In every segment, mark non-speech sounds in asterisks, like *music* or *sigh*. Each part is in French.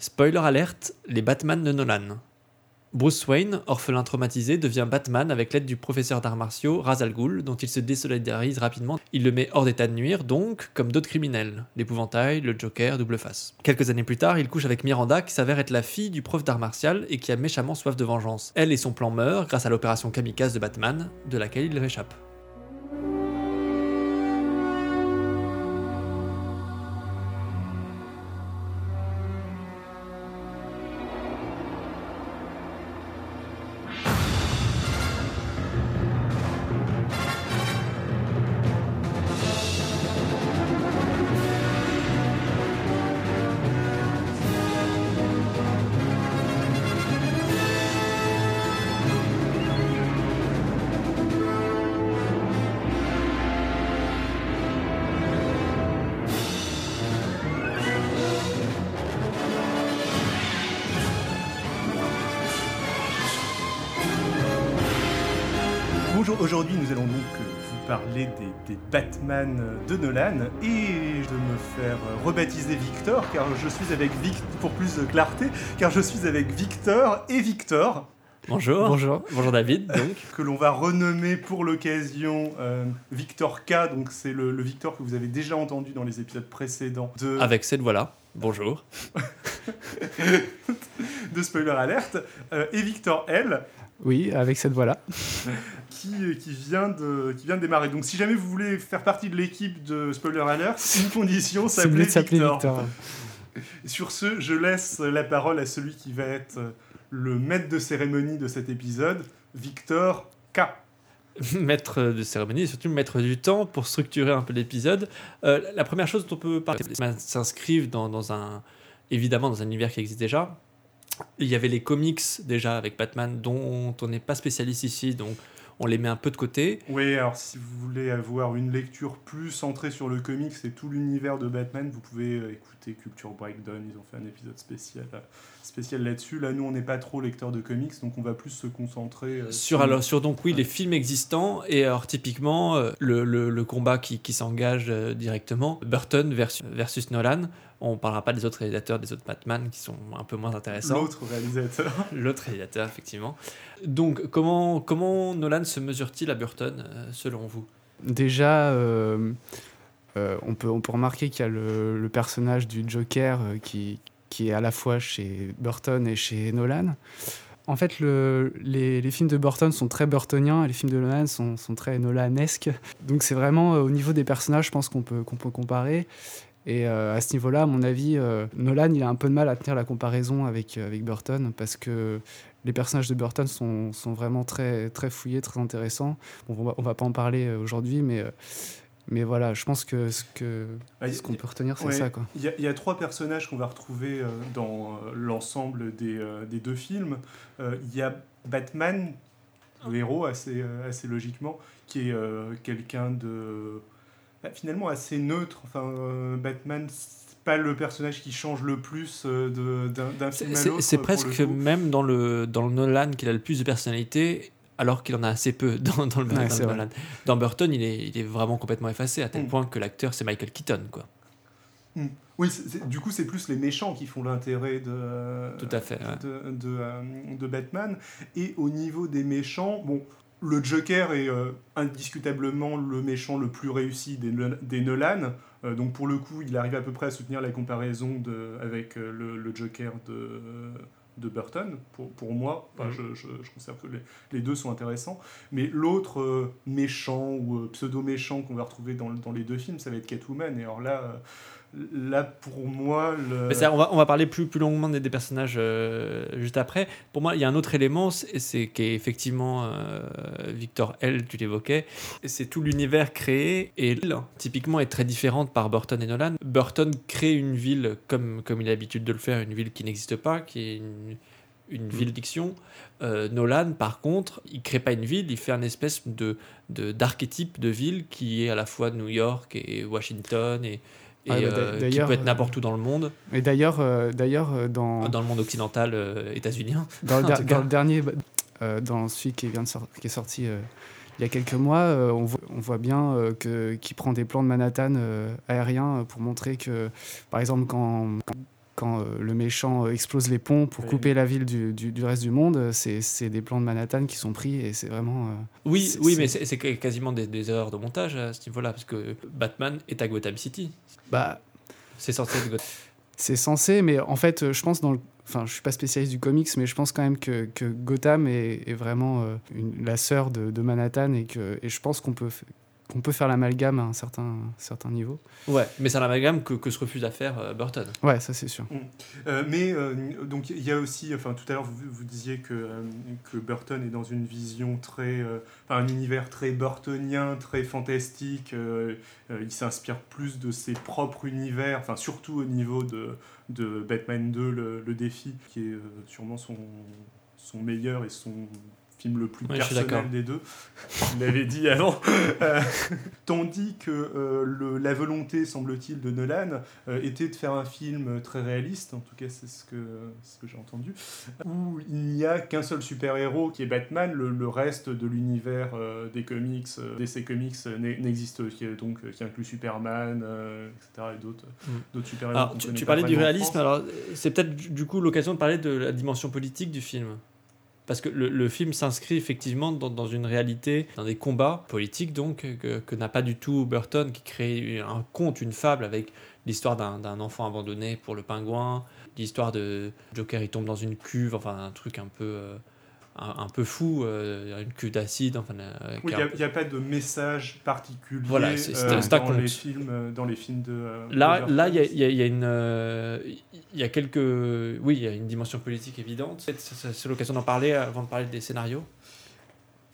Spoiler alerte, les Batman de Nolan. Bruce Wayne, orphelin traumatisé, devient Batman avec l'aide du professeur d'arts martiaux Ra's al dont il se désolidarise rapidement. Il le met hors d'état de nuire, donc, comme d'autres criminels, l'épouvantail, le Joker, double face. Quelques années plus tard, il couche avec Miranda, qui s'avère être la fille du prof d'arts martial et qui a méchamment soif de vengeance. Elle et son plan meurent grâce à l'opération kamikaze de Batman, de laquelle il réchappe. Aujourd'hui nous allons donc euh, vous parler des, des Batman de Nolan et de me faire euh, rebaptiser Victor car je suis avec Vic pour plus de clarté car je suis avec Victor et Victor Bonjour. Bonjour. Bonjour David, donc. *laughs* que l'on va renommer pour l'occasion euh, Victor K, donc c'est le, le Victor que vous avez déjà entendu dans les épisodes précédents de, Avec cette voix-là. Bonjour. *laughs* de Spoiler Alert, euh, et Victor L, Oui, avec cette voix-là. *laughs* qui, qui, vient de, qui vient de démarrer. Donc si jamais vous voulez faire partie de l'équipe de Spoiler Alert, c'est une condition, s'appeler Victor. Victor. *laughs* Sur ce, je laisse la parole à celui qui va être le maître de cérémonie de cet épisode, Victor K. *laughs* maître de cérémonie et surtout maître du temps pour structurer un peu l'épisode. Euh, la première chose dont on peut parler, c'est s'inscrivent dans, dans un, évidemment dans un univers qui existe déjà. Il y avait les comics déjà avec Batman dont on n'est pas spécialiste ici, donc on les met un peu de côté. Oui, alors si vous voulez avoir une lecture plus centrée sur le comics et tout l'univers de Batman, vous pouvez euh, écouter Culture Breakdown, ils ont fait un épisode spécial, euh, spécial là-dessus. Là, nous, on n'est pas trop lecteur de comics, donc on va plus se concentrer euh, Sur, alors, sur donc oui les films existants. Et alors typiquement euh, le, le- le combat qui, qui s'engage euh, directement Burton versus, versus Nolan. On parlera pas des autres réalisateurs des autres Batman qui sont un peu moins intéressants. L'autre réalisateur. *laughs* l'autre réalisateur effectivement. Donc comment comment Nolan se mesure-t-il à Burton selon vous? Déjà, euh, euh, on, peut, on peut remarquer qu'il y a le, le personnage du Joker euh, qui, qui est à la fois chez Burton et chez Nolan. En fait, le- les, films de Burton sont très burtoniens et les films de Nolan sont, très Nolanesques. Donc c'est vraiment euh, au niveau des personnages, je pense qu'on peut, qu'on peut comparer. Et euh, à ce niveau-là, à mon avis, euh, Nolan, il a un peu de mal à tenir la comparaison avec, avec Burton parce que les personnages de Burton sont, sont vraiment très, très fouillés, très intéressants. On va, on va pas en parler aujourd'hui, mais, mais voilà, je pense que ce qu'on peut retenir, c'est Ouais. ça. Quoi. Il y, a- il y a trois personnages qu'on va retrouver euh, dans euh, l'ensemble des, euh, des deux films. Euh, Il y a Batman, le héros, assez, euh, assez logiquement, qui est euh, quelqu'un de bah, finalement assez neutre. Enfin, euh, Batman, c'est pas le personnage qui change le plus euh, de- d'un film à c'est- l'autre. c'est presque même dans le dans le Nolan qu'il a le plus de personnalité alors qu'il en a assez peu dans, dans le, Ouais, dans. Nolan Burton il est, il est vraiment complètement effacé à tel Mm. point que l'acteur c'est Michael Keaton quoi Oui, c'est- c'est- du coup, c'est plus les méchants qui font l'intérêt de, Tout à fait, ouais. de, de, euh, de Batman. Et au niveau des méchants, bon, le Joker est euh, indiscutablement le méchant le plus réussi des, des Nolan. Euh, donc pour le coup, il arrive à peu près à soutenir la comparaison de, avec euh, le, le Joker de, de Burton, pour, pour moi. Enfin, Mhm. je, je, je considère que les, les deux sont intéressants. Mais l'autre euh, méchant ou euh, pseudo-méchant qu'on va retrouver dans, dans les deux films, ça va être Catwoman. Et alors là, euh, là pour moi, le... On, va, on va parler plus, plus longuement des, des personnages euh, juste après. Pour moi, il y a un autre élément, c'est qu'effectivement, euh, Victor L, tu l'évoquais, c'est tout l'univers créé. Et L, typiquement, est très différente par Burton et Nolan. Burton crée une ville comme, comme il a l'habitude de le faire, une ville qui n'existe pas, qui est une, une ville diction. Euh, Nolan, par contre, il crée pas une ville, il fait un espèce de de- d'archétype de, ville qui est à la fois New York et Washington et, et, Ah, bah, qui peut être euh, n'importe où dans le monde. Et d'ailleurs, euh, d'ailleurs dans, Dans le monde occidental états-unien. dans, le, *laughs* tout dans le dernier, dans celui qui, vient de qui est sorti il y a quelques mois, euh, on, voit, on voit bien euh, que qu'il prend des plans de Manhattan euh, aériens pour montrer que, par exemple, quand, quand, quand le méchant explose les ponts pour couper la ville du, du, reste du monde, c'est des plans de Manhattan qui sont pris et c'est vraiment. oui, oui, mais c'est quasiment des, des, erreurs de montage à ce niveau-là, parce que Batman est à Gotham City. Bah. C'est censé être Gotham. C'est censé, mais en fait, je pense dans le enfin je suis pas spécialiste du comics, mais je pense quand même que, que Gotham est, vraiment euh, une, la sœur de, de, Manhattan et que et je pense qu'on peut qu'on peut faire l'amalgame à un certain, certain niveau. Ouais, mais c'est l'amalgame que, que, se refuse à faire euh, Burton. Ouais, ça c'est sûr. Mm. Euh, mais donc il y a aussi, enfin tout à l'heure vous, vous, disiez que, que Burton est dans une vision très, enfin un univers très burtonien, très fantastique. il s'inspire plus de ses propres univers, enfin surtout au niveau de de Batman 2, le, défi, qui est euh, sûrement son, son meilleur et son film le plus personnel des deux. Vous l'avez dit avant. *laughs* Euh, tandis que euh, le, la volonté, semble-t-il, de Nolan était de faire un film très réaliste, en tout cas c'est ce que, ce que j'ai entendu, où il n'y a qu'un seul super-héros qui est Batman, le, reste de l'univers des comics, DC Comics n'existe, donc qui inclut Superman, etc. et d'autres mm. super-héros. Tu, tu parlais du réalisme, alors c'est peut-être du coup l'occasion de parler de la dimension politique du film parce que le, film s'inscrit effectivement dans, une réalité, dans des combats politiques donc, que, n'a pas du tout Burton, qui crée un conte, une fable avec l'histoire d'un enfant abandonné pour le pingouin, l'histoire de Joker, il tombe dans une cuve, enfin un truc un peu... Euh, un, peu fou, euh, une cuve d'acide. Enfin, il n'y a, pas de message particulier voilà, euh, dans, les films, euh, dans les films de. là, là, il y a, y a, une, il y a quelques, oui, il y a une dimension politique évidente. C'est l'occasion d'en parler avant de parler des scénarios.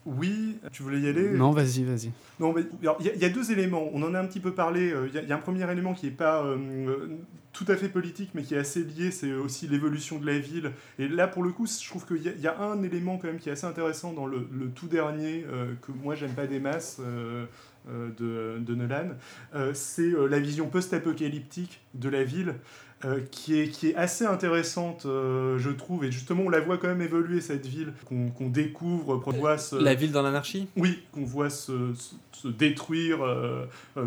Oui, tu voulais y aller? Non, vas-y, vas-y. Non, il y, a deux éléments. On en a un petit peu parlé. Il y, a un premier élément qui n'est pas tout à fait politique, mais qui est assez lié, c'est aussi l'évolution de la ville. Et là, pour le coup, je trouve qu'il y, a un élément quand même qui est assez intéressant dans le, tout dernier, euh, que moi j'aime pas des masses euh, euh, de, de, Nolan, c'est la vision post-apocalyptique de la ville. Qui, est, qui est assez intéressante, je trouve, et justement on la voit quand même évoluer cette ville, qu'on découvre, qu'on voit La ville dans l'anarchie? Oui, qu'on voit se, se détruire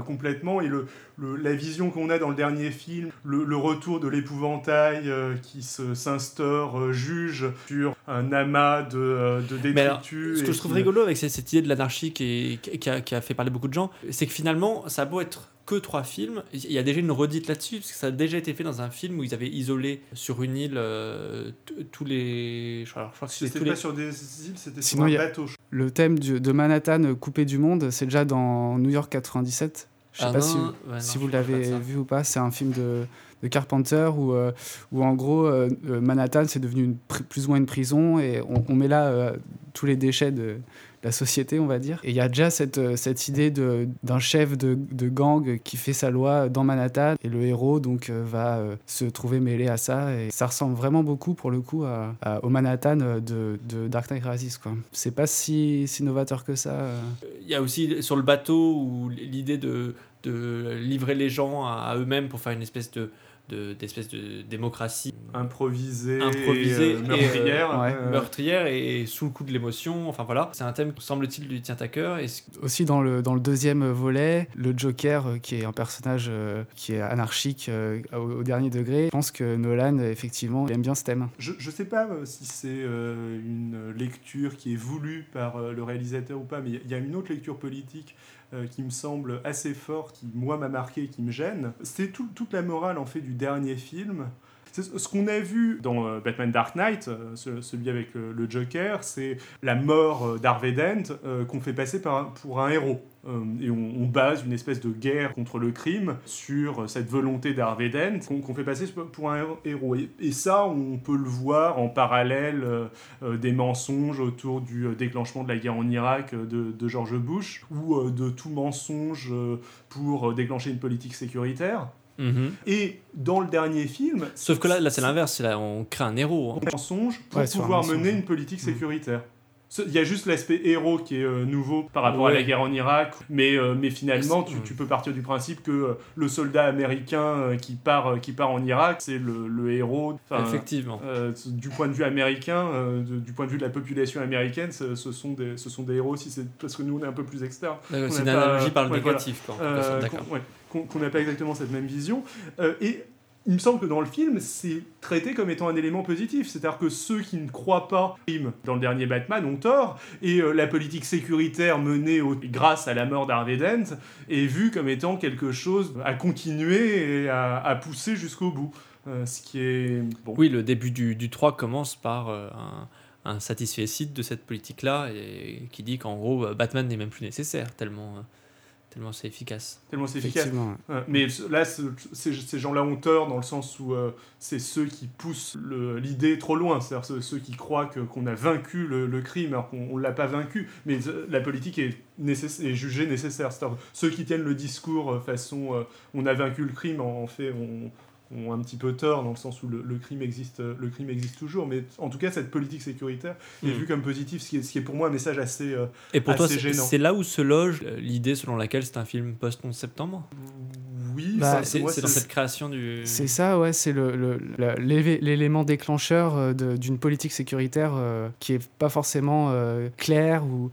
complètement, et le, la vision qu'on a dans le dernier film, le, retour de l'épouvantail euh, qui s'instaure, euh, juge sur un amas de, euh, de détritus. ce que je trouve rigolo avec cette, idée de l'anarchie qui, qui, a, fait parler beaucoup de gens, c'est que finalement, ça a beau être que trois films. Il y a déjà une redite là-dessus, parce que ça a déjà été fait dans un film où ils avaient isolé sur une île tous les. Je crois, que c'était pas sur des îles, c'était sur un bateau. Le thème de Manhattan coupé du monde, c'est déjà dans New York 97. Je sais ah pas si, si vous l'avez vu ou pas. C'est un film de, de Carpenter où, euh, où en gros euh, euh, Manhattan c'est devenu une, plus ou moins une prison et on, on met là tous les déchets de, la société, on va dire. Et il y a déjà cette, euh, cette idée d'un chef de, de, gang qui fait sa loi dans Manhattan et le héros donc euh, va euh, se trouver mêlé à ça. Et ça ressemble vraiment beaucoup pour le coup à, au Manhattan de, de, Dark Knight Rises. C'est pas si, si novateur que ça. Il y a aussi sur le bateau l'idée de, de livrer les gens à eux-mêmes pour faire une espèce de d'espèce de, démocratie improvisée, improvisée et, meurtrière, et, euh, meurtrière et sous le coup de l'émotion. Enfin voilà, c'est un thème qui semble-t-il lui tient à cœur. Et... Aussi dans le, dans le deuxième volet, le Joker, euh, qui est un personnage euh, qui est anarchique au, dernier degré, je pense que Nolan, effectivement, aime bien ce thème. Je ne sais pas si c'est une lecture qui est voulue par le réalisateur ou pas, mais il y a une autre lecture politique euh, qui me semble assez fort, qui moi m'a marqué qui me gêne. C'est toute la morale en fait du dernier film. Ce qu'on a vu dans euh, Batman Dark Knight, euh, celui avec le Joker, c'est la mort d'Harvey Dent qu'on fait passer pour un héros. Euh, et on, base une espèce de guerre contre le crime sur cette volonté d'Harvey Dent qu'on fait passer pour un héros. Et, ça, on peut le voir en parallèle euh, euh, des mensonges autour du déclenchement de la guerre en Irak de George Bush ou de tout mensonge pour déclencher une politique sécuritaire. Mhm. Et dans le dernier film. Sauf que là, là c'est l'inverse, on crée un héros. Hein. mensonge pour pouvoir mener une politique mhm. sécuritaire. Il y a juste l'aspect héros qui est euh, nouveau par rapport à la guerre en Irak, mais, euh, mais finalement, tu, tu, peux partir du principe que euh, le soldat américain qui, part, qui part en Irak, c'est le, le, héros. Effectivement. du point de vue américain, du point de vue de la population américaine, ce, sont, des, ce sont des héros, si parce que nous, on est un peu plus externes. C'est une analogie par le négatif. Qu'on n'a pas exactement cette même vision. et il me semble que dans le film, c'est traité comme étant un élément positif. C'est-à-dire que ceux qui ne croient pas dans le dernier Batman ont tort, et euh, la politique sécuritaire menée grâce à la mort d'Harvey Dent est vue comme étant quelque chose à continuer et à, pousser jusqu'au bout. Euh, ce qui est... Oui, le début du, du 3 commence par euh, un, un satisfait de cette politique-là, et qui dit qu'en gros, Batman n'est même plus nécessaire, tellement Tellement c'est efficace. Tellement c'est efficace. mais là, ces, gens-là ont tort dans le sens où euh, c'est ceux qui poussent l'idée trop loin. C'est-à-dire ceux, qui croient qu'on a vaincu le, crime alors qu'on ne l'a pas vaincu. Mais euh, la politique est, est jugée nécessaire. C'est-à-dire ceux qui tiennent le discours euh, façon on a vaincu le crime, en fait, on, ont un petit peu tort dans le sens où le, crime existe le crime existe toujours mais en tout cas cette politique sécuritaire est mm. vue comme positive ce qui est, ce qui est pour moi un message assez euh, et pour toi c'est là où se loge euh, l'idée selon laquelle c'est un film post 11 septembre? Oui, bah, c'est dans cette création du. C'est ça, ouais, c'est l'élément le, déclencheur euh, d'une politique sécuritaire qui est pas forcément claire ou,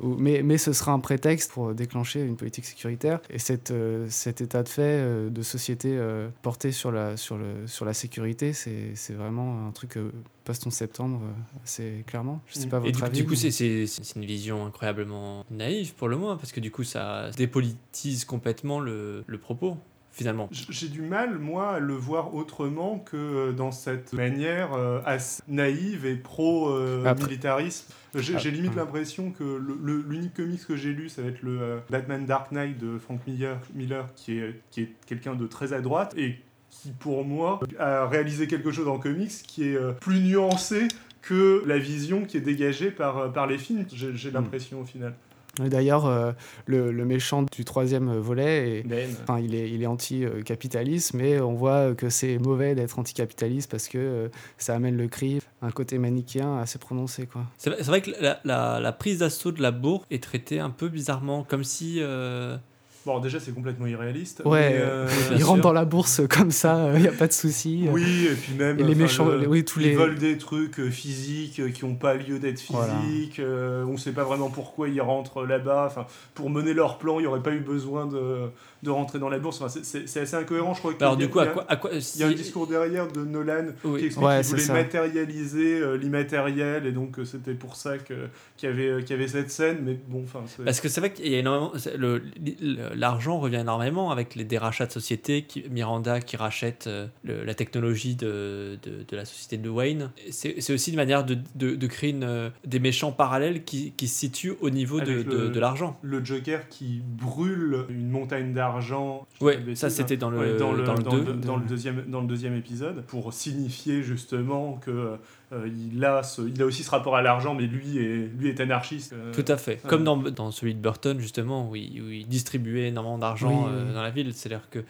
mais, mais, ce sera un prétexte pour déclencher une politique sécuritaire. Et cette, euh, cet état de fait euh, de société euh, porté sur la, sur le, sur la sécurité, c'est vraiment un truc post-11 septembre, c'est clairement. Je sais pas votre et du, avis. Du coup, c'est une vision incroyablement naïve pour le moins, parce que du coup, ça dépolitise complètement le, le propos finalement. J'ai du mal, moi, à le voir autrement que dans cette manière assez naïve et pro-militarisme. J'ai ah. limite l'impression que l'unique comics que j'ai lu, ça va être le euh, Batman Dark Knight de Frank Miller, Miller qui est, qui est quelqu'un de très à droite et qui, pour moi, a réalisé quelque chose en comics qui est euh, plus nuancé que la vision qui est dégagée par, euh, par les films, j'ai hmm. l'impression au final. D'ailleurs, euh, le, méchant du troisième volet, est, ben. il est, il est anti-capitaliste, mais on voit que c'est mauvais d'être anticapitaliste parce que euh, ça amène le crime, un côté manichéen assez prononcé. C'est vrai que la, la, prise d'assaut de la bourre est traitée un peu bizarrement, comme si... Euh, Bon, déjà, c'est complètement irréaliste. Ouais, euh, ils rentrent dans la bourse comme ça, il n'y a pas de souci. Oui, et puis même. les méchants, oui, tous ils les. volent des trucs euh, physiques euh, qui n'ont pas lieu d'être physiques. on ne sait pas vraiment pourquoi ils rentrent là-bas. Enfin, pour mener leur plan, il n'y aurait pas eu besoin de, de rentrer dans la bourse. Enfin, c'est assez incohérent, je crois. Alors, du coup, à quoi, à quoi Il y a un discours derrière de Nolan qui explique qu'il voulait matérialiser l'immatériel et donc c'était pour ça qu'il y, avait, y avait cette scène. Mais bon, enfin. Parce que c'est vrai qu'il y a énormément. L'argent revient énormément avec les, des rachats de sociétés, qui, Miranda qui rachète euh, la technologie de, de, la société de Wayne. C'est aussi une manière de, de créer une, euh, des méchants parallèles qui, qui se situent au niveau de, de l'argent. Le Joker qui brûle une montagne d'argent. Oui, ça c'était dans le, dans, le, dans, le, dans, le, deuxième, dans le deuxième épisode, pour signifier justement que euh, il, a il a aussi ce rapport à l'argent, mais lui est, lui est anarchiste. Euh, Tout à fait. Comme dans, celui de Burton, justement, où il, distribuait énormément d'argent euh, dans la ville. C'est-à-dire que.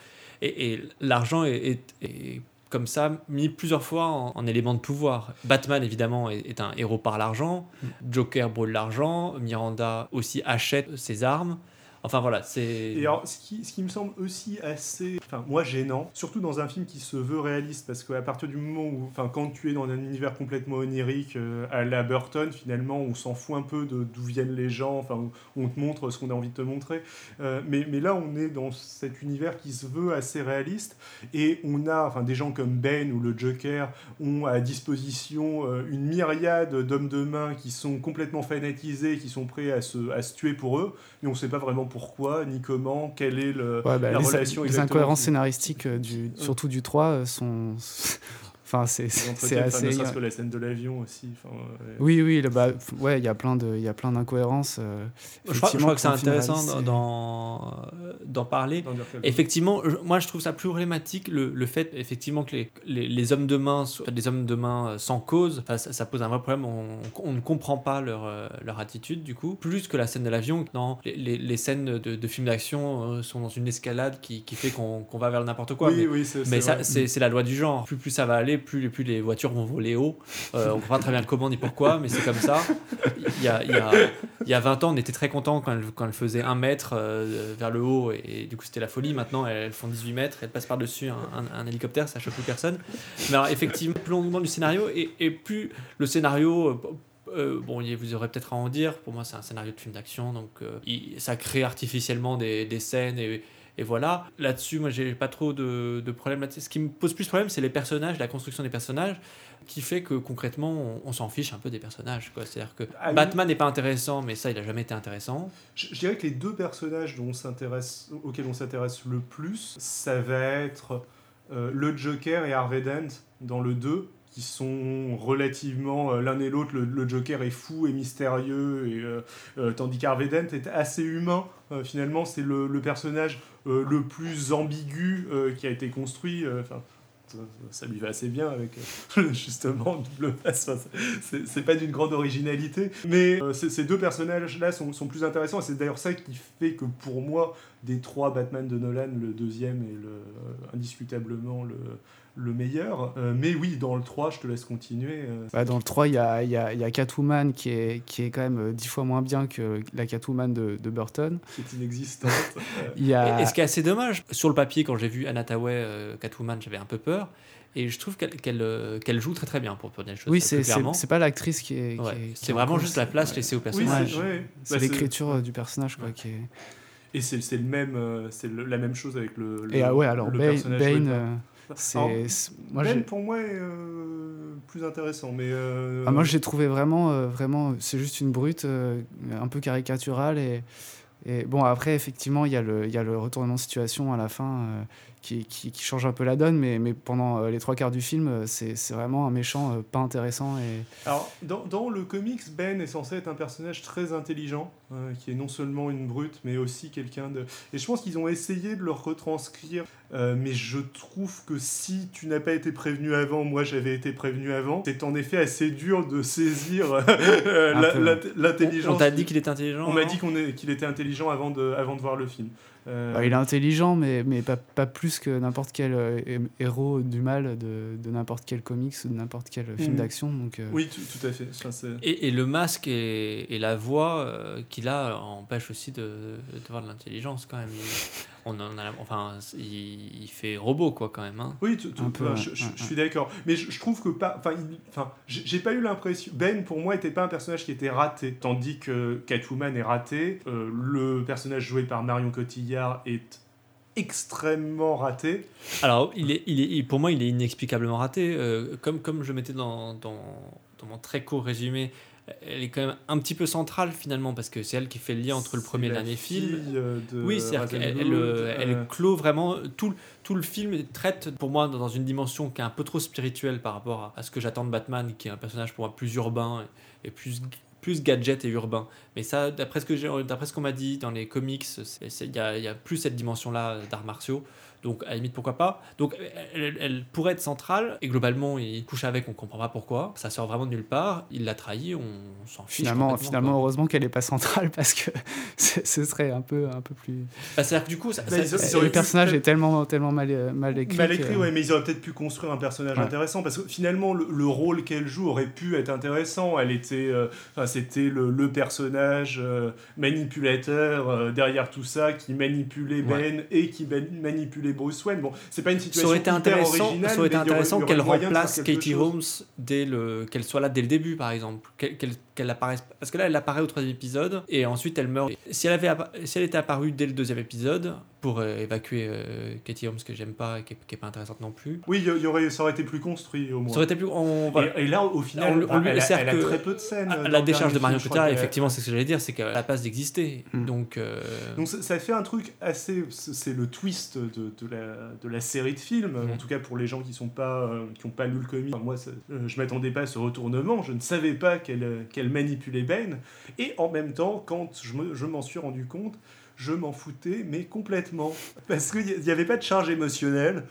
Et, et l'argent est, est, comme ça mis plusieurs fois en, élément de pouvoir. Batman évidemment est, un héros par l'argent, mm. Joker brûle l'argent, Miranda aussi achète ses armes. Enfin voilà, c'est. Et alors, ce qui, ce qui, me semble aussi assez, enfin, moi gênant, surtout dans un film qui se veut réaliste, parce qu'à partir du moment où, enfin, quand tu es dans un univers complètement onirique euh, à la Burton, finalement, on s'en fout un peu de d'où viennent les gens, enfin, on te montre ce qu'on a envie de te montrer. Euh, mais, mais là, on est dans cet univers qui se veut assez réaliste, et on a, enfin, des gens comme Ben ou le Joker ont à disposition euh, une myriade d'hommes de main qui sont complètement fanatisés, qui sont prêts à se, à se tuer pour eux, mais on ne sait pas vraiment pourquoi, ni comment, quelle est le, bah, la les, relation Les incohérences scénaristiques, euh, du, surtout du 3, euh, sont, Enfin, c'est assez. Ne que la scène de l'avion aussi. Oui, oui, bah, ouais, il y a plein de, il y a plein d'incohérences. Euh, je, crois, que c'est intéressant d'en parler. Effectivement, moi, je trouve ça plus problématique le, le fait, effectivement, que les, les, les, hommes de main, des hommes de main euh, sans cause, ça, ça, pose un vrai problème. On, on ne comprend pas leur, euh, leur attitude, du coup, plus que la scène de l'avion. Non, les, les, scènes de, de films d'action sont dans une escalade qui, qui fait qu'on va vers n'importe quoi. Oui, mais, oui, mais c'est la loi du genre. Plus, plus ça va aller, plus, plus les voitures vont voler haut. Euh, on ne comprend pas très bien comment ni pourquoi, mais c'est comme ça. Il y, a, il, y a, il y a 20 ans, on était très content quand elles, quand elle faisaient 1 mètre euh, vers le haut, et, du coup c'était la folie. Maintenant, elles, font 18 mètres, elles passent par-dessus un, hélicoptère, ça choque plus personne. Mais alors, effectivement, plus on demande du scénario, et, et plus le scénario. Euh, bon, vous aurez peut-être à en dire. Pour moi, c'est un scénario de film d'action, donc ça crée artificiellement des, des scènes et, et voilà. Là-dessus, moi, j'ai pas trop de, de problème. là-dessus. Ce qui me pose plus de problème, c'est les personnages, la construction des personnages, qui fait que concrètement, on, on s'en fiche un peu des personnages. C'est-à-dire que Ah, Batman n'est pas intéressant, mais ça, il a jamais été intéressant. Je, je dirais que les deux personnages dont on s'intéresse, auxquels on s'intéresse le plus, ça va être euh, le Joker et Harvey Dent dans le 2, qui sont relativement euh, l'un et l'autre. Le, Joker est fou et mystérieux, et, euh, euh, tandis qu'Harvey Dent est assez humain. Finalement, c'est le, personnage le plus ambigu qui a été construit. ça, lui va assez bien avec *laughs* justement double face. C'est- pas d'une grande originalité, mais ces deux personnages-là sont, sont plus intéressants et c'est d'ailleurs ça qui fait que pour moi, des trois Batman de Nolan, le deuxième est le, indiscutablement le, le meilleur. Euh, mais oui, dans le 3, je te laisse continuer. euh, Bah, dans le 3, il y a, il y, a, y a Catwoman qui est, qui est quand même euh, dix fois moins bien que la Catwoman de, de Burton. c'est inexistante. Euh, *laughs* Il y a... Et, et ce qui est assez dommage, sur le papier, quand j'ai vu Anna Tawai, euh, Catwoman, j'avais un peu peur. Et je trouve qu'elle qu'elle, euh, qu'elle joue très très bien pour pour dire les choses oui, c'est c'est- clairement. c'est pas l'actrice qui est. qui Ouais, est- qui C'est est en vraiment juste la place ouais. laissée au oui, personnage. c'est ouais. C'est Bah, l'écriture du personnage quoi, Ouais. qui est. Et c'est c'est le même, c'est la même chose avec le. le Et ah ouais, alors le Bane, personnage joué Bane, Alors, Moi, Ben, pour moi, est euh, plus intéressant. Mais, euh, Ah, moi, j'ai trouvé vraiment, euh, vraiment, c'est juste une brute euh, un peu caricaturale. Et, et bon, après, effectivement, il y, a le- il y a le retournement de situation à la fin qui, qui, qui change un peu la donne, mais, mais pendant les trois quarts du film, c'est c'est vraiment un méchant pas intéressant. Et... Alors, dans, dans le comics, Ben est censé être un personnage très intelligent, qui est non seulement une brute, mais aussi quelqu'un de... Et je pense qu'ils ont essayé de le retranscrire, euh, mais je trouve que si tu n'as pas été prévenu avant, moi j'avais été prévenu avant, c'est en effet assez dur de saisir euh, *laughs* l'intelligence. On t'a dit qu'il était intelligent On m'a dit qu'on est- qu'il était intelligent avant de, avant de voir le film. Euh, Bah, il est intelligent, mais, mais pas, pas plus que n'importe quel euh, hé- héros du mal de, de n'importe quel comics ou de n'importe quel film Mhm. d'action. Donc, euh, Oui, tout, tout à fait. Enfin, c'est- Et, et le masque et, et la voix euh, qu'il a empêchent aussi de, de voir de l'intelligence quand même. Il, on en a, enfin, il, il fait robot quoi quand même. hein. Oui, tout- tout- peu, je, je- ouais, je suis d'accord. Mais je, je trouve que pas. Enfin, j'ai pas eu l'impression. Ben, pour moi, était pas un personnage qui était raté. Tandis que Catwoman est raté. Euh, le personnage joué par Marion Cotillard est extrêmement raté. Alors, il est, il est, il- pour moi, il est inexplicablement raté. Euh, comme, comme je mettais dans, dans, dans mon très court résumé, elle est quand même un petit peu centrale finalement, parce que c'est elle qui fait le lien entre le premier et le C'est dernier film. euh, de Oui, Ghul, elle, euh, elle clôt vraiment tout, le- tout le film traite pour moi dans une dimension qui est un peu trop spirituelle par rapport à, à ce que j'attends de Batman, qui est un personnage pour moi plus urbain et, et plus plus gadget et urbain. Mais ça, d'après ce que j'ai, d'après ce qu'on m'a dit dans les comics, c'est- c'est- il y y a plus cette dimension-là d'arts martiaux. Donc à la limite pourquoi pas. Donc elle, elle pourrait être centrale et globalement il couche avec, on comprend pas pourquoi. Ça sort vraiment de nulle part. Il l'a trahi, on s'en fiche. finalement, finalement quoi. heureusement qu'elle n'est pas centrale *laughs* parce que ce serait un peu, un peu plus. Bah, c'est-à-dire que du coup, ça, ça- ça- auraient le personnage est tellement, tellement mal, euh, mal écrit. Mal écrit, que- ouais, mais ils auraient peut-être pu construire un personnage Ouais. intéressant parce que finalement le, le rôle qu'elle joue aurait pu être intéressant. Elle était, euh, c'était le, le personnage euh, manipulateur euh, derrière tout ça qui manipulait Ouais. Ben et qui ban- manipulait Bruce Wayne. Bon, c'est pas une ça situation aurait été intéressant, ça aurait été intéressant qu'elle remplace Katie. Holmes dès le qu'elle soit là dès le début par exemple, qu'elle qu'elle- apparaisse parce que là elle apparaît au troisième épisode et ensuite elle meurt. Si elle avait appa- si elle était apparue dès le deuxième épisode pour euh, évacuer euh, Katie Holmes que j'aime pas et qui est, qui est pas intéressante non plus. Oui, il y- aurait, ça aurait été plus construit au moins. Ça aurait été plus on, voilà. Et, et là, au final, On on lui- elle, elle a très peu de scènes. À- la décharge de Marion Cotillard, effectivement, c'est ce que j'allais dire, c'est qu'elle a pas d'exister. Mm. Donc, euh, Donc ça, fait un truc assez, c'est le twist de, de la, de la série de films, Mhm. en tout cas pour les gens qui sont pas euh, qui ont pas lu le comic. Enfin, moi, ça- je m'attendais pas à ce retournement, je ne savais pas qu'elle qu'elle manipulait Ben, et en même temps, quand je me- je m'en suis rendu compte, je m'en foutais, mais complètement, parce qu'il n'y avait pas de charge émotionnelle.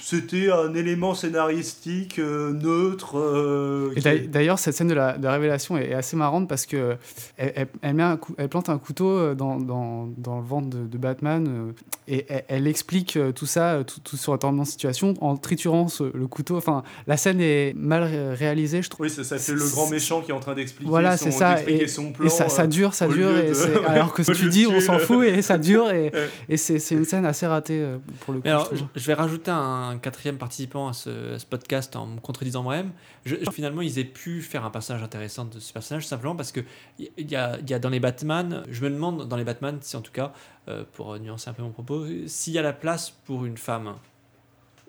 C'était un élément scénaristique euh, neutre. euh, qui- D'ailleurs, cette scène de la, de la révélation est, est assez marrante parce que elle, elle- elle met un coup- elle plante un couteau euh, dans, dans, dans le ventre de, de Batman et elle, elle explique euh, tout ça, euh, tout, tout ce retournement de situation en triturant ce- le couteau. Enfin, la scène est mal ré- réalisée, je trouve. Oui, ça, ça fait le grand méchant qui est en train d'expliquer Voilà, son, c'est ça. Et, son plan. et ça, ça euh, dure, ça dure. Et de- *laughs* alors que ce que tu dis, on s'en fout et ça dure. Et, *laughs* c'est une scène assez ratée pour le coup. Mais alors, je vais rajouter un quatrième participant à ce, à ce podcast en me contredisant moi-même. Je, je- finalement, ils aient pu faire un personnage intéressant de ce personnage simplement parce que il y y a dans les Batman, je me demande dans les Batman si en tout cas euh, pour nuancer un peu mon propos, s'il y a la place pour une femme.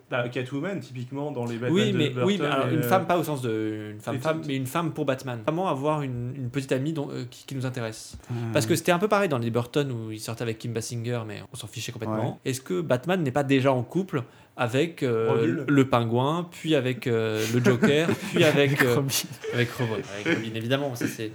Bah, Catwoman, typiquement, dans les Batman Oui, de mais Burton oui, mais alors, et, une euh, femme pas au sens de une femme femme, mais une femme pour Batman. Vraiment avoir une, une petite amie dont, euh, qui, qui nous intéresse? Euh, Parce que c'était un peu pareil dans les Burton où il sortait avec Kim Basinger, mais on s'en fichait complètement. Est-ce que Batman n'est pas déjà en couple avec euh, le pingouin, puis avec euh, le Joker, *laughs* puis avec euh, Robin. avec Robin, avec Robin, évidemment, c'est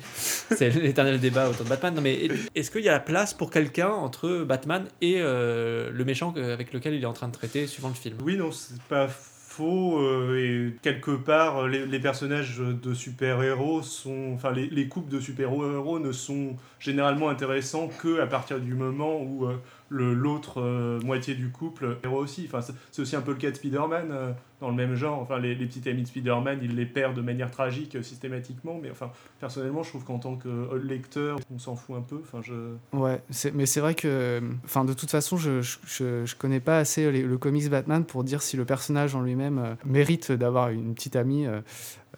l'éternel débat autour de Batman. Non mais est-ce qu'il y a la place pour quelqu'un entre Batman et le méchant avec lequel il est en train de traiter suivant le film? Oui, non, c'est pas faux. et quelque part, les, les personnages de super-héros sont. Enfin, les, les couples de super-héros ne sont généralement intéressants que à partir du moment où l'autre euh, moitié du couple héros aussi. Enfin, c'est- aussi un peu le cas de Spider-Man, euh, dans le même genre. Enfin, les, les petits amis de Spider-Man, il les perd de manière tragique euh, systématiquement. Mais enfin, personnellement, je trouve qu'en tant que lecteur, on s'en fout un peu. Enfin, je. Ouais, mais c'est vrai que, enfin, de toute façon, je, je, je, connais pas assez le comics Batman pour dire si le personnage en lui-même mérite d'avoir une petite amie.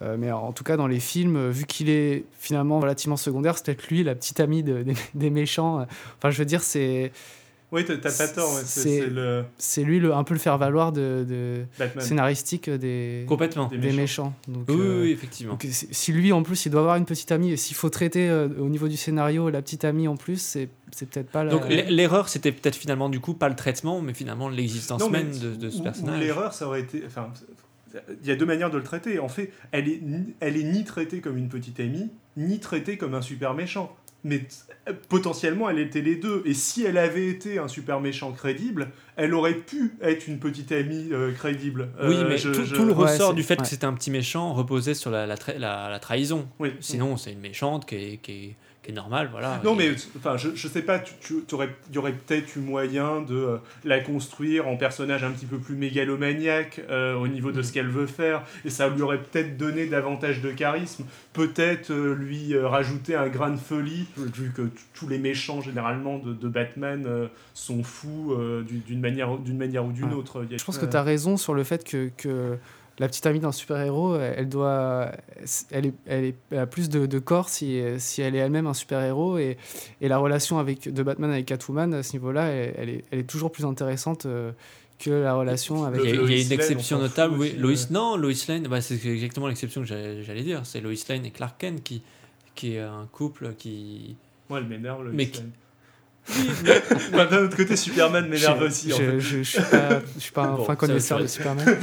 mais en tout cas, dans les films, vu qu'il est finalement relativement secondaire, c'est peut-être lui la petite amie de- des, méchants. Enfin, je veux dire, c'est Oui, t'as pas tort. ouais, C'est le lui le, un peu le faire valoir de, scénaristique des, Complètement. Des des méchants. méchants. Donc, Oui, oui, euh, oui, effectivement. donc, si lui en plus il doit avoir une petite amie et s'il faut traiter euh, au niveau du scénario la petite amie en plus, c'est c'est peut-être pas la. Donc l'erreur, c'était peut-être finalement du coup pas le traitement, mais finalement l'existence même de, de ce ou- personnage. L'erreur, ça aurait été. Enfin, il y a deux manières de le traiter. En fait, elle est, elle est ni traitée comme une petite amie, ni traitée comme un super méchant. Mais potentiellement, elle était les deux. Et si elle avait été un super méchant crédible, elle aurait pu être une petite amie euh, crédible. Oui, Euh, mais je- tout, je- tout le Ouais, ressort du fait ouais. que c'était un petit méchant reposait sur la, la, tra- la- la trahison. Oui. Sinon, c'est une méchante qui est, qui est, qui est normale, voilà. Non, Et- mais enfin, je, je sais pas, tu, tu- il y aurait peut-être eu moyen de euh, la construire en personnage un petit peu plus mégalomaniaque euh, au niveau de ce qu'elle veut faire, et ça lui aurait peut-être donné davantage de charisme. Peut-être euh, lui euh, rajouter un grain de folie, vu que tous les méchants généralement de, de Batman euh, sont fous euh, d'une manière, d'une manière ou d'une Ouais. autre. A- Je pense que tu as raison sur le fait que, que la petite amie d'un super-héros, elle doit, elle, est, elle, est, elle a plus de, de corps si, si elle est elle-même un super-héros et, et la relation avec, de Batman avec Catwoman à ce niveau-là, elle, elle est, elle est toujours plus intéressante euh, que la relation avec. Il y a, il y a Lois une Lane, exception notable, oui. Lois, non, Lois Lane, bah, c'est exactement l'exception que j'allais dire. C'est Lois Lane et Clark Kent qui, qui est un couple qui. Moi, elle m'énerve. Lois Mais Lane. qui- D'un autre côté, Superman m'énerve je, aussi. en je, fait. je, je suis pas, je suis pas un Bon, fin connaisseur de Superman. *laughs*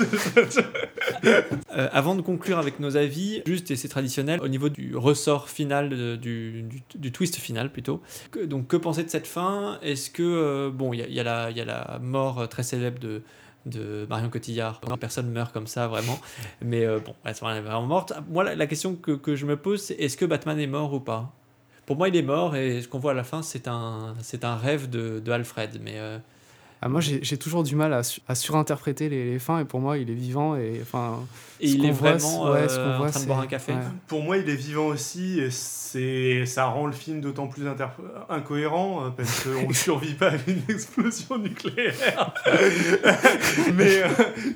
Euh, avant de conclure avec nos avis, juste et c'est traditionnel, au niveau du ressort final, de- du, du, du twist final plutôt. Que- donc que penser de cette fin? Est-ce que, euh, bon, il y a, y a la- il y a la mort euh, très célèbre de de Marion Cotillard. Personne meurt comme ça, vraiment. Mais euh, bon, elle est vraiment morte. Moi, la, la question que, que je me pose, c'est est-ce que Batman est mort ou pas? Pour moi, il est mort et ce qu'on voit à la fin, c'est un, c'est un rêve de, de Alfred. Mais euh, Ah, moi, j'ai toujours du mal à, su- à surinterpréter les, les fins et pour moi, il est vivant et enfin. et il est voit, vraiment ouais, ce euh, qu'on en voit, train de boire c'est- un café. ouais. Pour moi, il est vivant aussi, et c'est ça rend le film d'autant plus incohérent euh, parce qu'on *laughs* ne survit pas à une explosion nucléaire. *laughs* mais, euh,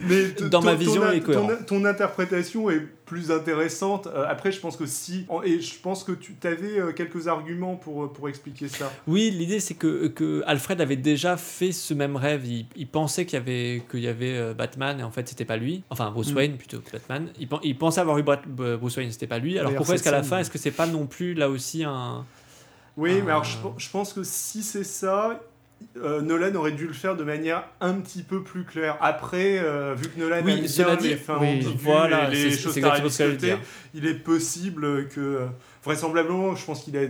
mais Dans ma vision, ton, il est cohérent. ton, ton interprétation est plus intéressante. Euh, après, je pense que si, et je pense que tu avais quelques arguments pour, euh, pour expliquer ça. Oui, l'idée c'est que, que Alfred avait déjà fait ce même rêve. Il, il pensait qu'il y avait, qu'il y avait euh, Batman et en fait c'était pas lui. Enfin Bruce Mm. Wayne plutôt que Batman. Il, il pensait avoir eu Bruce Wayne, c'était pas lui. Alors pourquoi est-ce qu'à la fin, est-ce que c'est pas non plus là aussi un. Oui, mais alors je, pen- je pense que si c'est ça, euh, Nolan aurait dû le faire de manière un petit peu plus claire. Après, euh, vu que Nolan Oui, aime bien dit, les fins oui, ambiguës voilà, les c'est- choses c'est exactement ce que j'allais tarabiscotées, dire. il est possible que, euh, vraisemblablement, je pense qu'il a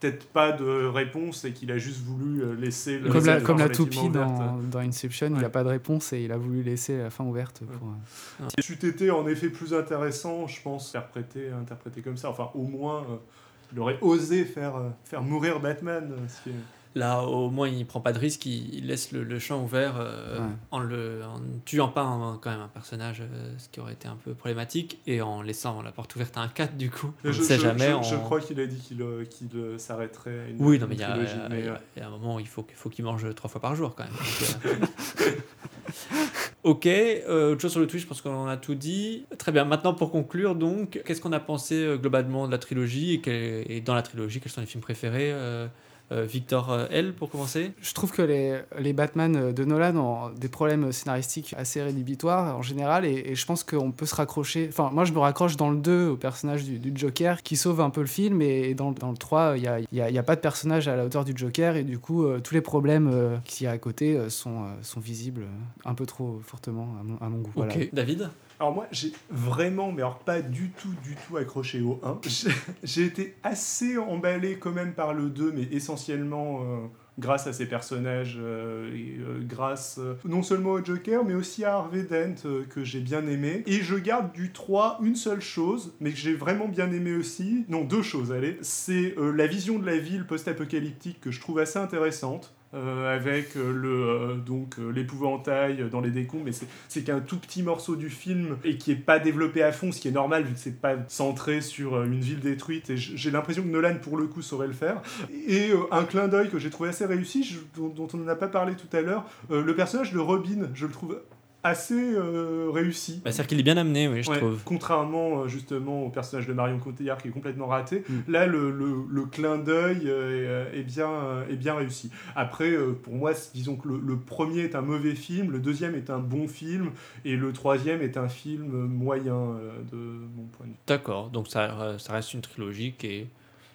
peut-être pas de réponse et qu'il a juste voulu euh, laisser le Comme la, comme la toupie dans, dans Inception, il Ouais. n'a pas de réponse et il a voulu laisser la fin ouverte pour. euh, Si c'eût été en effet plus intéressant, je pense, interpréter, interpréter comme ça. Enfin, au moins, euh, il aurait osé faire, euh, faire mourir Batman. euh, ce qui est- Là, au moins, il prend pas de risque, il, il laisse le, le champ ouvert euh, Ouais. en, le, en ne tuant pas un- quand même un personnage, euh, ce qui aurait été un peu problématique, et en laissant la porte ouverte à un 4 du coup. On je, ne sait je- jamais. je- on- je crois qu'il a dit qu'il euh, euh, s'arrêterait à une, Oui, non, mais il y, a, mais, y un moment où il faut, qu'il faut qu'il mange trois fois par jour quand même. Donc, euh, *laughs* ok, euh, autre chose sur le Twitch, je pense qu'on en a tout dit. Très bien, maintenant pour conclure, donc, qu'est-ce qu'on a pensé euh, globalement de la trilogie et, quel- et dans la trilogie, quels sont les films préférés Euh, Victor euh, L, pour commencer Je trouve que les, les Batman de Nolan ont des problèmes scénaristiques assez rédhibitoires en général, et, et je pense qu'on peut se raccrocher. Enfin, moi, je me raccroche dans le 2 au personnage du, du Joker qui sauve un peu le film, et dans, dans le 3, il n'y a, y a, y a pas de personnage à la hauteur du Joker, et du coup, euh, tous les problèmes euh, qu'il y a à côté euh, sont, euh, sont visibles un peu trop fortement à mon, à mon goût. Voilà. Ok. David? Alors moi, j'ai vraiment, mais alors pas du tout, du tout accroché au 1. J'ai- été assez emballé quand même par le 2, mais essentiellement euh, grâce à ses personnages, euh, et euh, grâce non seulement au Joker, mais aussi à Harvey Dent, que j'ai bien aimé. Et je garde du 3 une seule chose, mais que j'ai vraiment bien aimé aussi. Non, deux choses, allez. C'est la vision de la ville post-apocalyptique que je trouve assez intéressante. Euh, avec euh, le euh, donc l'épouvantail dans les décombres, mais c'est qu'un tout petit morceau du film et qui est pas développé à fond, ce qui est normal vu que c'est pas centré sur une ville détruite. Et j'ai l'impression que Nolan pour le coup saurait le faire. Et un clin d'œil que j'ai trouvé assez réussi, dont, dont on n'a pas parlé tout à l'heure, le personnage de Robin, je le trouve assez euh, réussi. bah, C'est-à-dire qu'il est bien amené, oui, je Ouais, trouve. Contrairement euh, justement au personnage de Marion Cotillard qui est complètement raté, Mm. là le, le- le clin d'œil euh, est, est bien, est bien réussi. Après, pour moi, disons que le, le premier est un mauvais film, le deuxième est un bon film, et le troisième est un film moyen de mon point de vue. D'accord, donc ça, ça reste une trilogie qui est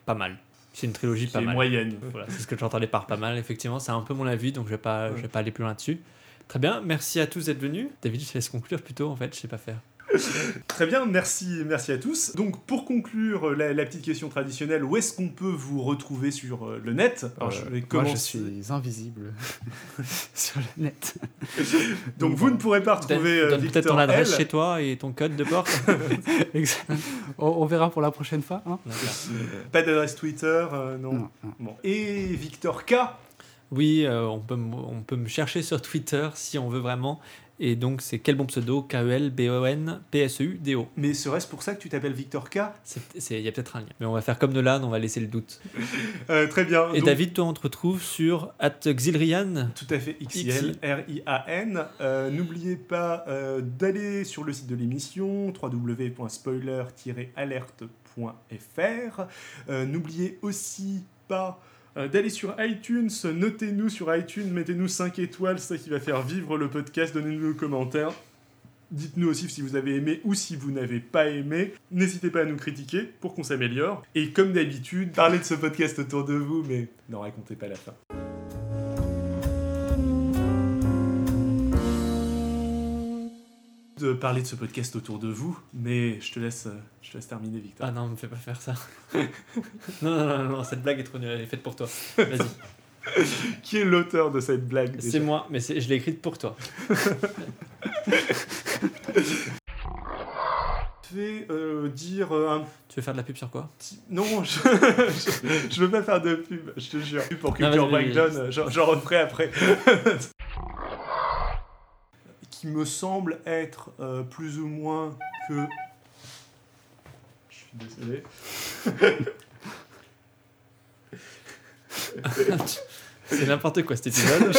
pas mal. C'est une trilogie Qui pas est mal. moyenne. Voilà, c'est ce que j'entendais par pas mal, effectivement. C'est un peu mon avis, donc je vais pas, je vais pas aller plus loin dessus. Très bien, merci à tous d'être venus. David, je te laisse conclure plutôt, en fait, je sais pas faire. *laughs* Très bien, merci, merci à tous. Donc pour conclure, euh, la, la petite question traditionnelle, où est-ce qu'on peut vous retrouver sur euh, le net? Alors, je Euh, moi, je suis invisible *laughs* sur le net. Donc vous ne pourrez pas retrouver Donne Victor peut-être ton adresse L. chez toi et ton code de porte. *laughs* Exact. on, on verra pour la prochaine fois. hein. Pas d'adresse Twitter, euh, non. Non, non. Bon. Et Victor K. Oui, euh, on, peut, on peut me chercher sur Twitter si on veut vraiment. Et donc, c'est quel bon pseudo? K-E-L-B-O-N-P-S-E-U-D-O. Mais serait-ce pour ça que tu t'appelles Victor K? Il y a peut-être un lien. Mais on va faire comme Nolan, on va laisser le doute. *laughs* Euh, Très bien. Et Donc, David, toi, on te retrouve sur Xilrian. Tout à fait, X-I-L-R-I-A-N. Euh, N'oubliez pas euh, d'aller sur le site de l'émission, www.spoiler-alerte.fr. N'oubliez aussi pas euh, d'aller sur iTunes, notez-nous sur iTunes, mettez-nous 5 étoiles, c'est ça qui va faire vivre le podcast, donnez-nous nos commentaires. Dites-nous aussi si vous avez aimé ou si vous n'avez pas aimé. N'hésitez pas à nous critiquer pour qu'on s'améliore. Et comme d'habitude, parlez de ce podcast autour de vous, mais n'en racontez pas la fin. De parler de ce podcast autour de vous, mais je te laisse, euh, je te laisse terminer, Victor. Ah non, me fais pas faire ça. *laughs* non, non, non, non, cette blague est trop nulle, elle est faite pour toi. Vas-y. *laughs* Qui est l'auteur de cette blague C'est moi, mais je l'ai écrite pour toi. *laughs* Fais euh, dire euh, un Tu veux faire de la pub sur quoi? Non, je... je... je veux pas faire de pub, je te jure. Pour Non, Culture. Breakdown, j'en referai après qui me semble être euh, plus ou moins que. Je suis désolé. *laughs* C'est n'importe quoi cet épisode. *laughs*